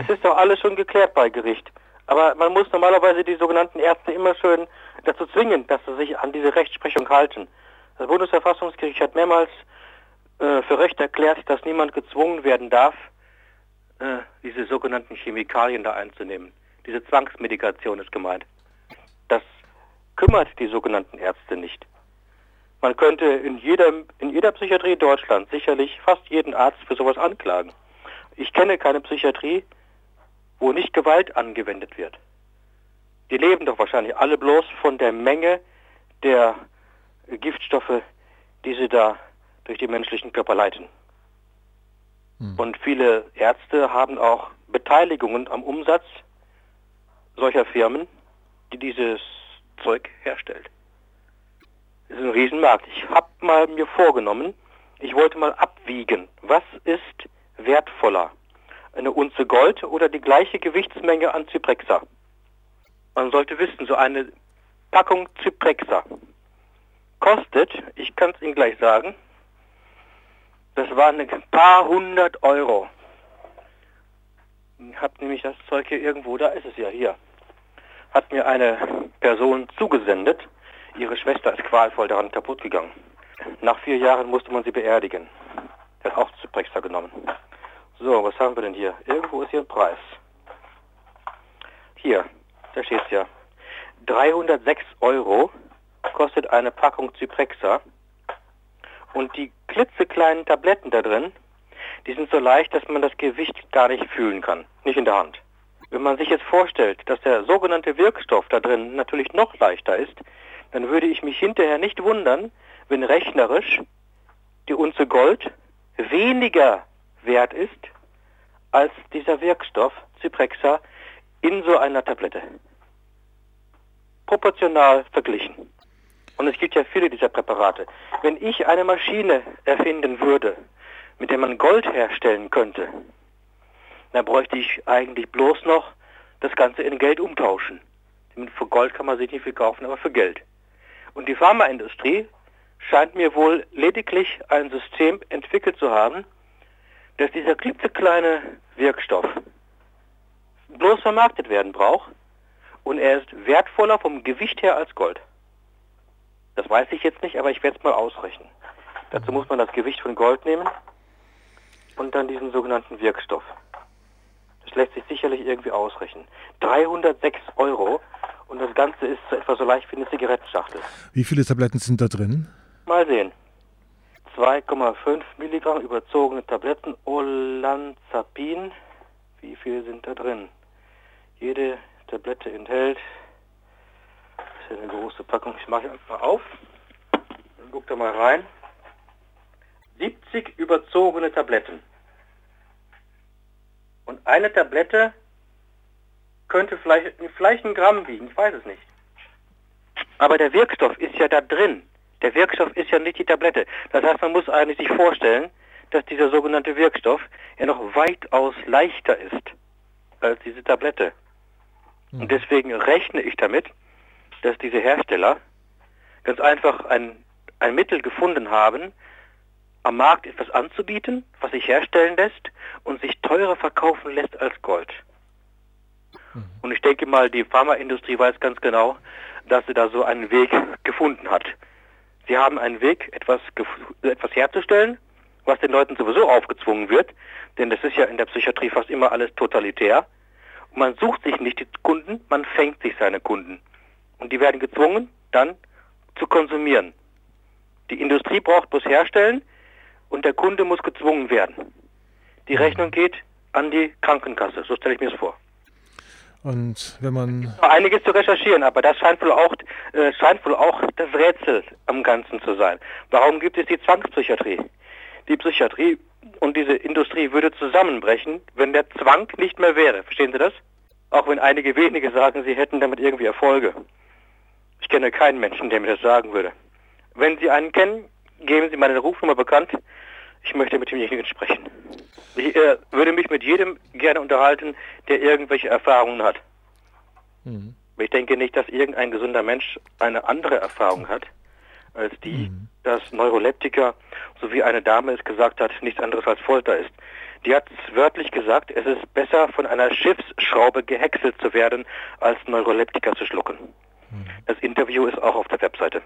Es ist doch alles schon geklärt bei Gericht. Aber man muss normalerweise die sogenannten Ärzte immer schön dazu zwingen, dass sie sich an diese Rechtsprechung halten. Das Bundesverfassungsgericht hat mehrmals äh, für Recht erklärt, dass niemand gezwungen werden darf, äh, diese sogenannten Chemikalien da einzunehmen. Diese Zwangsmedikation ist gemeint. Das kümmert die sogenannten Ärzte nicht. Man könnte in jeder, in jeder Psychiatrie Deutschland sicherlich fast jeden Arzt für sowas anklagen. Ich kenne keine Psychiatrie, wo nicht Gewalt angewendet wird. Die leben doch wahrscheinlich alle bloß von der Menge der Giftstoffe, die sie da durch die menschlichen Körper leiten. Hm. Und viele Ärzte haben auch Beteiligungen am Umsatz solcher Firmen, die dieses Zeug herstellt. Das ist ein Riesenmarkt. Ich habe mal mir vorgenommen, ich wollte mal abwiegen, was ist wertvoller, eine Unze Gold oder die gleiche Gewichtsmenge an Zyprexa. Man sollte wissen, so eine Packung Zyprexa kostet, ich kann es Ihnen gleich sagen, das waren ein paar hundert Euro. Ich habe nämlich das Zeug hier irgendwo, da ist es ja hier. Hat mir eine Person zugesendet. Ihre Schwester ist qualvoll daran kaputt gegangen. Nach vier Jahren musste man sie beerdigen. Er hat auch Zyprexa genommen. So, was haben wir denn hier? Irgendwo ist hier ein Preis. Hier, da steht es ja. 306 Euro kostet eine Packung Zyprexa. Und die klitzekleinen Tabletten da drin, die sind so leicht, dass man das Gewicht gar nicht fühlen kann. Nicht in der Hand. Wenn man sich jetzt vorstellt, dass der sogenannte Wirkstoff da drin natürlich noch leichter ist, dann würde ich mich hinterher nicht wundern, wenn rechnerisch die Unze Gold weniger wert ist als dieser Wirkstoff Zyprexa in so einer Tablette. Proportional verglichen. Und es gibt ja viele dieser Präparate. Wenn ich eine Maschine erfinden würde, mit der man Gold herstellen könnte, dann bräuchte ich eigentlich bloß noch das Ganze in Geld umtauschen. Für Gold kann man sich nicht viel kaufen, aber für Geld. Und die Pharmaindustrie scheint mir wohl lediglich ein System entwickelt zu haben, dass dieser klitzekleine Wirkstoff bloß vermarktet werden braucht und er ist wertvoller vom Gewicht her als Gold. Das weiß ich jetzt nicht, aber ich werde es mal ausrechnen. Dazu muss man das Gewicht von Gold nehmen und dann diesen sogenannten Wirkstoff. Das lässt sich sicherlich irgendwie ausrechnen. 306 Euro und das Ganze ist etwa so leicht wie eine Zigarettenschachtel. Wie viele Tabletten sind da drin? Mal sehen. 2,5 Milligramm überzogene Tabletten Olanzapin. Wie viele sind da drin? Jede Tablette enthält, das ist eine große Packung, ich mache einfach auf, dann guckt da mal rein. 70 überzogene Tabletten. Und eine Tablette könnte vielleicht, vielleicht ein Gramm wiegen, ich weiß es nicht. Aber der Wirkstoff ist ja da drin. Der Wirkstoff ist ja nicht die Tablette. Das heißt, man muss eigentlich sich vorstellen, dass dieser sogenannte Wirkstoff ja noch weitaus leichter ist als diese Tablette. Und hm. deswegen rechne ich damit, dass diese Hersteller ganz einfach ein, ein Mittel gefunden haben, am Markt etwas anzubieten, was sich herstellen lässt und sich teurer verkaufen lässt als Gold. Mhm. Und ich denke mal, die Pharmaindustrie weiß ganz genau, dass sie da so einen Weg gefunden hat. Sie haben einen Weg, etwas, etwas herzustellen, was den Leuten sowieso aufgezwungen wird, denn das ist ja in der Psychiatrie fast immer alles totalitär. Und man sucht sich nicht die Kunden, man fängt sich seine Kunden. Und die werden gezwungen, dann zu konsumieren. Die Industrie braucht bloß herstellen und der Kunde muss gezwungen werden. Die mhm. Rechnung geht an die Krankenkasse, so stelle ich mir das vor. Und wenn man. Einiges zu recherchieren, aber das scheint wohl auch, äh, scheint wohl auch das Rätsel am Ganzen zu sein. Warum gibt es die Zwangspsychiatrie? Die Psychiatrie und diese Industrie würde zusammenbrechen, wenn der Zwang nicht mehr wäre. Verstehen Sie das? Auch wenn einige wenige sagen, sie hätten damit irgendwie Erfolge. Ich kenne keinen Menschen, der mir das sagen würde. Wenn Sie einen kennen, geben Sie meine Rufnummer bekannt. Ich möchte mit demjenigen sprechen. Ich äh, würde mich mit jedem gerne unterhalten, der irgendwelche Erfahrungen hat. Mhm. Ich denke nicht, dass irgendein gesunder Mensch eine andere Erfahrung hat, als die, mhm. dass Neuroleptika, so wie eine Dame es gesagt hat, nichts anderes als Folter ist. Die hat wörtlich gesagt, es ist besser von einer Schiffsschraube gehäckselt zu werden, als Neuroleptika zu schlucken. Das Interview ist auch auf der Webseite.